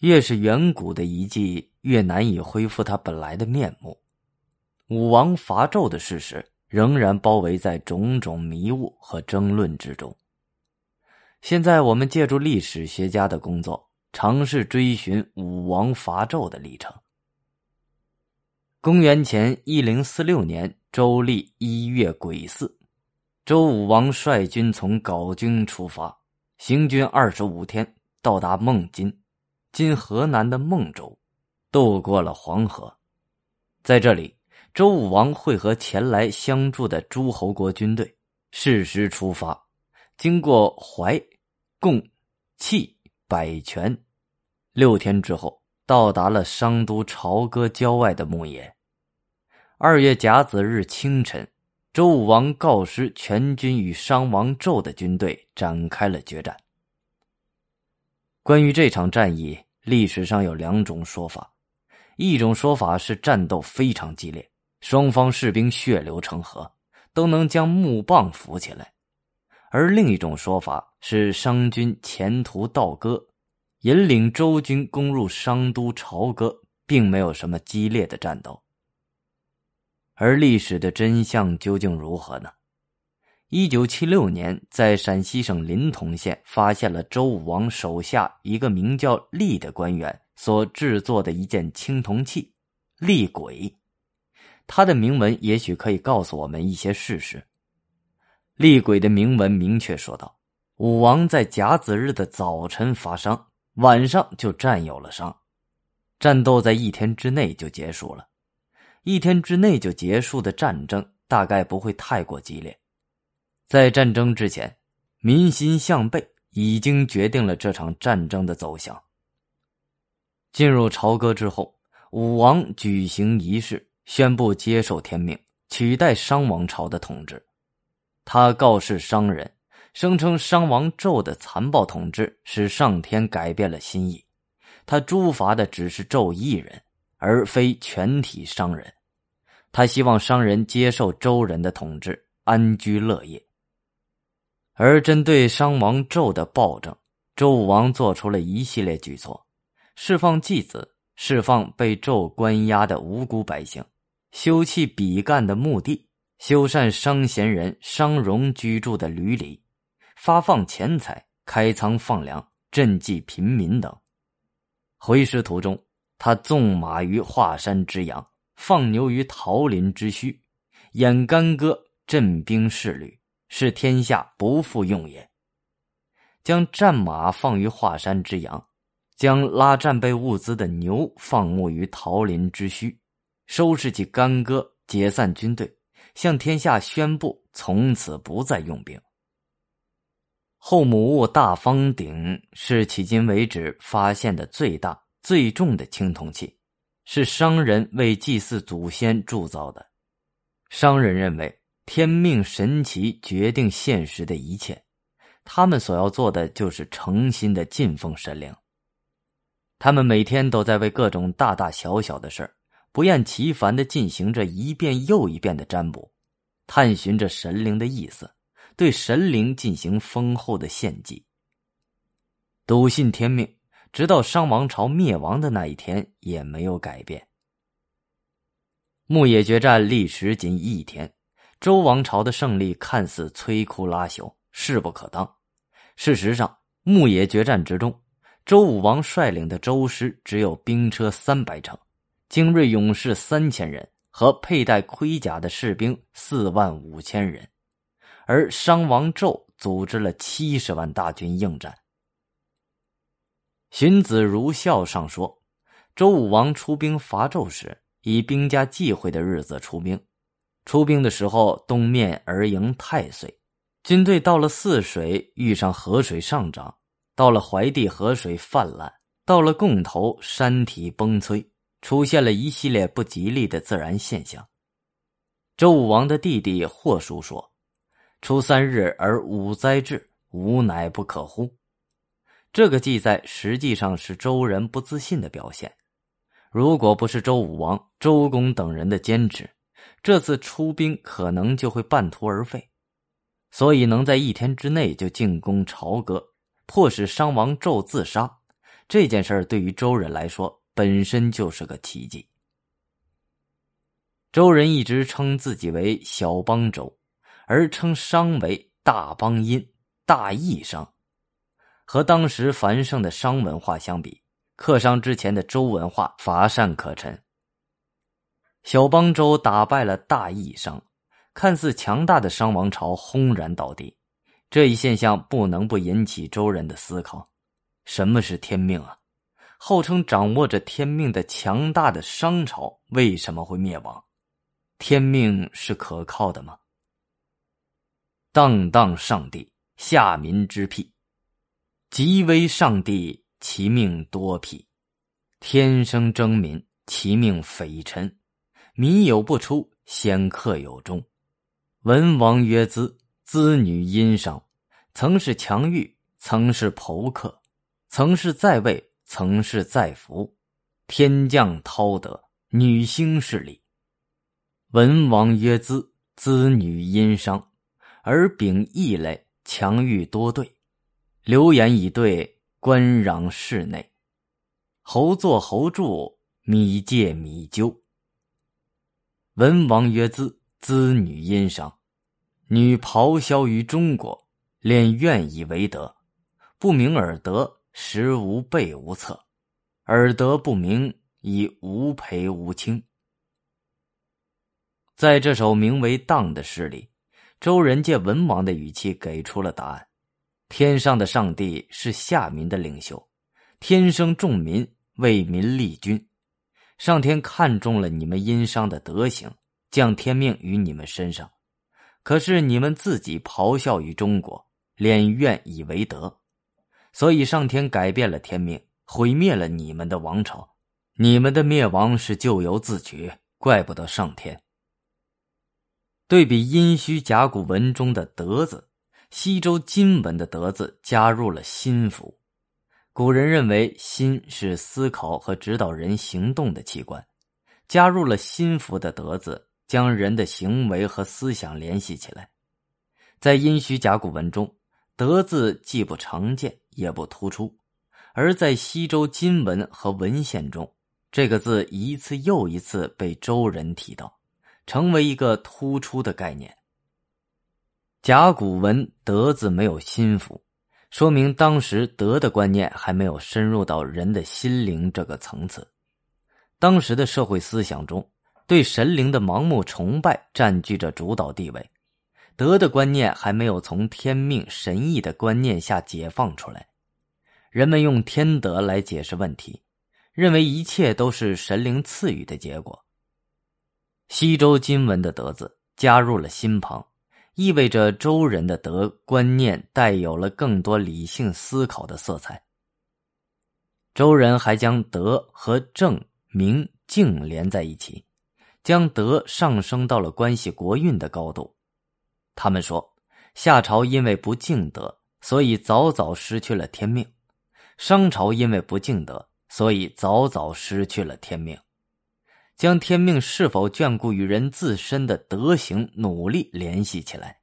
越是远古的遗迹，越难以恢复它本来的面目。武王伐纣的事实仍然包围在种种迷雾和争论之中。现在，我们借助历史学家的工作，尝试追寻武王伐纣的历程。公元前一零四六年，周历一月癸巳，周武王率军从镐京出发，行军二十五天，到达孟津（今河南的孟州），渡过了黄河。在这里，周武王会合前来相助的诸侯国军队，适时出发。经过淮、贡、契、百泉，六天之后，到达了商都朝歌郊外的牧野。二月甲子日清晨，周武王告师全军与商王纣的军队展开了决战。关于这场战役，历史上有两种说法：一种说法是战斗非常激烈，双方士兵血流成河，都能将木棒扶起来。而另一种说法是，商军前途倒戈，引领周军攻入商都朝歌，并没有什么激烈的战斗。而历史的真相究竟如何呢？一九七六年，在陕西省临潼县发现了周武王手下一个名叫厉的官员所制作的一件青铜器——厉鬼。它的铭文也许可以告诉我们一些事实。厉鬼的铭文明确说道：“武王在甲子日的早晨发伤，晚上就占有了商，战斗在一天之内就结束了。一天之内就结束的战争大概不会太过激烈。在战争之前，民心向背已经决定了这场战争的走向。进入朝歌之后，武王举行仪式，宣布接受天命，取代商王朝的统治。”他告示商人，声称商王纣的残暴统治使上天改变了心意，他诛伐的只是纣一人，而非全体商人。他希望商人接受周人的统治，安居乐业。而针对商王纣的暴政，周武王做出了一系列举措：释放继子，释放被纣关押的无辜百姓，修葺比干的墓地。修缮商贤人商容居住的闾里，发放钱财，开仓放粮，赈济贫民等。回师途中，他纵马于华山之阳，放牛于桃林之墟，演干戈，镇兵士旅，是天下不复用也。将战马放于华山之阳，将拉战备物资的牛放牧于桃林之墟，收拾起干戈，解散军队。向天下宣布，从此不再用兵。后母戊大方鼎是迄今为止发现的最大、最重的青铜器，是商人为祭祀祖先铸造的。商人认为天命神奇决定现实的一切，他们所要做的就是诚心的敬奉神灵。他们每天都在为各种大大小小的事儿。不厌其烦的进行着一遍又一遍的占卜，探寻着神灵的意思，对神灵进行丰厚的献祭。笃信天命，直到商王朝灭亡的那一天也没有改变。牧野决战历时仅一天，周王朝的胜利看似摧枯拉朽、势不可当。事实上，牧野决战之中，周武王率领的周师只有兵车三百乘。精锐勇士三千人和佩戴盔甲的士兵四万五千人，而商王纣组织了七十万大军应战。荀子如孝上说，周武王出兵伐纣时，以兵家忌讳的日子出兵。出兵的时候，东面而迎太岁，军队到了泗水，遇上河水上涨；到了淮地，河水泛滥；到了共头，山体崩摧。出现了一系列不吉利的自然现象。周武王的弟弟霍叔说：“初三日而五灾至，吾乃不可乎？”这个记载实际上是周人不自信的表现。如果不是周武王、周公等人的坚持，这次出兵可能就会半途而废。所以能在一天之内就进攻朝歌，迫使商王纣自杀。这件事儿对于周人来说本身就是个奇迹。周人一直称自己为小邦周，而称商为大邦殷、大义商。和当时繁盛的商文化相比，克商之前的周文化乏善可陈。小邦周打败了大义商，看似强大的商王朝轰然倒地。这一现象不能不引起周人的思考：什么是天命啊？号称掌握着天命的强大的商朝为什么会灭亡？天命是可靠的吗？荡荡上帝，下民之辟；极为上帝，其命多辟。天生争民，其命匪臣。民有不出，先客有终。文王曰：“资。”资女殷商，曾是强欲，曾是剖克，曾是在位，曾是在福。天降滔德，女星势力。文王曰：“资，资女殷商，而秉异类，强欲多对。流言以对，官攘室内。侯作侯住，米借米纠。”文王曰：“资，资女殷商。”女咆哮于中国，恋怨以为德，不明尔德，实无备无策；尔德不明，以无陪无亲。在这首名为《荡》的诗里，周人借文王的语气给出了答案：天上的上帝是下民的领袖，天生重民，为民立君。上天看中了你们殷商的德行，降天命于你们身上。可是你们自己咆哮于中国，敛怨以为德，所以上天改变了天命，毁灭了你们的王朝。你们的灭亡是咎由自取，怪不得上天。对比殷墟甲骨文中的“德”字，西周金文的“德”字加入了心符。古人认为心是思考和指导人行动的器官，加入了心符的“德”字。将人的行为和思想联系起来，在殷墟甲骨文中，“德”字既不常见也不突出；而在西周金文和文献中，这个字一次又一次被周人提到，成为一个突出的概念。甲骨文“德”字没有心符，说明当时“德”的观念还没有深入到人的心灵这个层次。当时的社会思想中。对神灵的盲目崇拜占据着主导地位，德的观念还没有从天命神意的观念下解放出来。人们用天德来解释问题，认为一切都是神灵赐予的结果。西周金文的“德”字加入了心旁，意味着周人的德观念带有了更多理性思考的色彩。周人还将德和正、明、敬连在一起。将德上升到了关系国运的高度。他们说，夏朝因为不敬德，所以早早失去了天命；商朝因为不敬德，所以早早失去了天命。将天命是否眷顾于人自身的德行努力联系起来。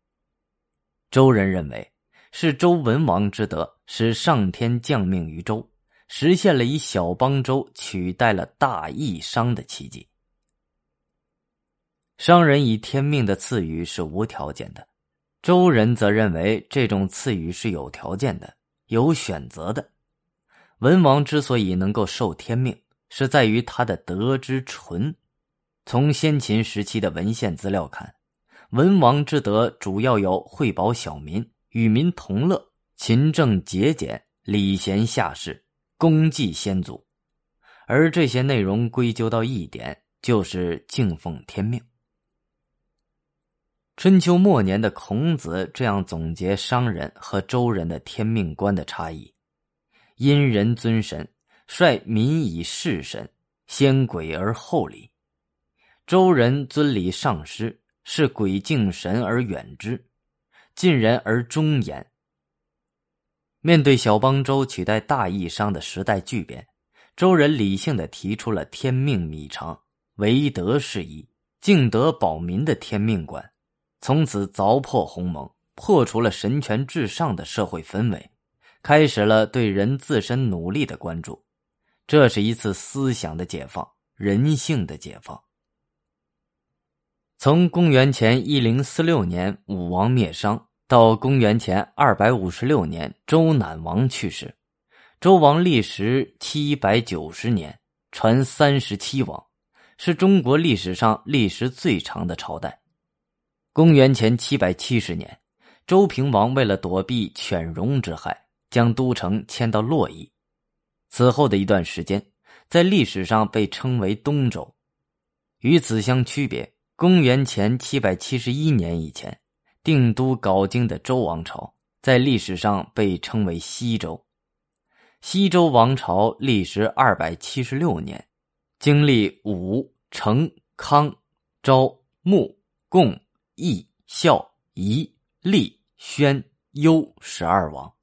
周人认为，是周文王之德使上天降命于周，实现了以小邦周取代了大义商的奇迹。商人以天命的赐予是无条件的，周人则认为这种赐予是有条件的、有选择的。文王之所以能够受天命，是在于他的德之纯。从先秦时期的文献资料看，文王之德主要有惠保小民、与民同乐、勤政节俭、礼贤下士、功绩先祖，而这些内容归咎到一点，就是敬奉天命。春秋末年的孔子这样总结商人和周人的天命观的差异：殷人尊神，率民以事神，先鬼而后礼；周人尊礼上师，是鬼敬神而远之，近人而忠言。面对小邦周取代大义商的时代巨变，周人理性的提出了天命米长，唯德是宜，敬德保民的天命观。从此凿破鸿蒙，破除了神权至上的社会氛围，开始了对人自身努力的关注。这是一次思想的解放，人性的解放。从公元前一零四六年武王灭商，到公元前二百五十六年周赧王去世，周王历时七百九十年，传三十七王，是中国历史上历时最长的朝代。公元前七百七十年，周平王为了躲避犬戎之害，将都城迁到洛邑。此后的一段时间，在历史上被称为东周。与此相区别。公元前七百七十一年以前，定都镐京的周王朝在历史上被称为西周。西周王朝历时二百七十六年，经历武、成、康、昭、穆、共、义、孝、仪、厉、宣、幽十二王。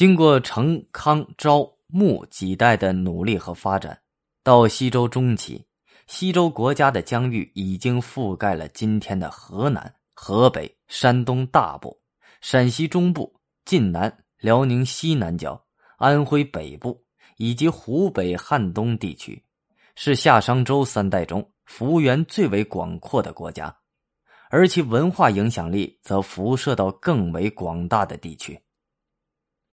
经过成、康、昭、穆几代的努力和发展，到西周中期。西周国家的疆域已经覆盖了今天的河南、河北、山东大部、陕西中部、晋南、辽宁西南角、安徽北部以及湖北汉东地区，是夏商周三代中幅员最为广阔的国家，而其文化影响力则辐射到更为广大的地区。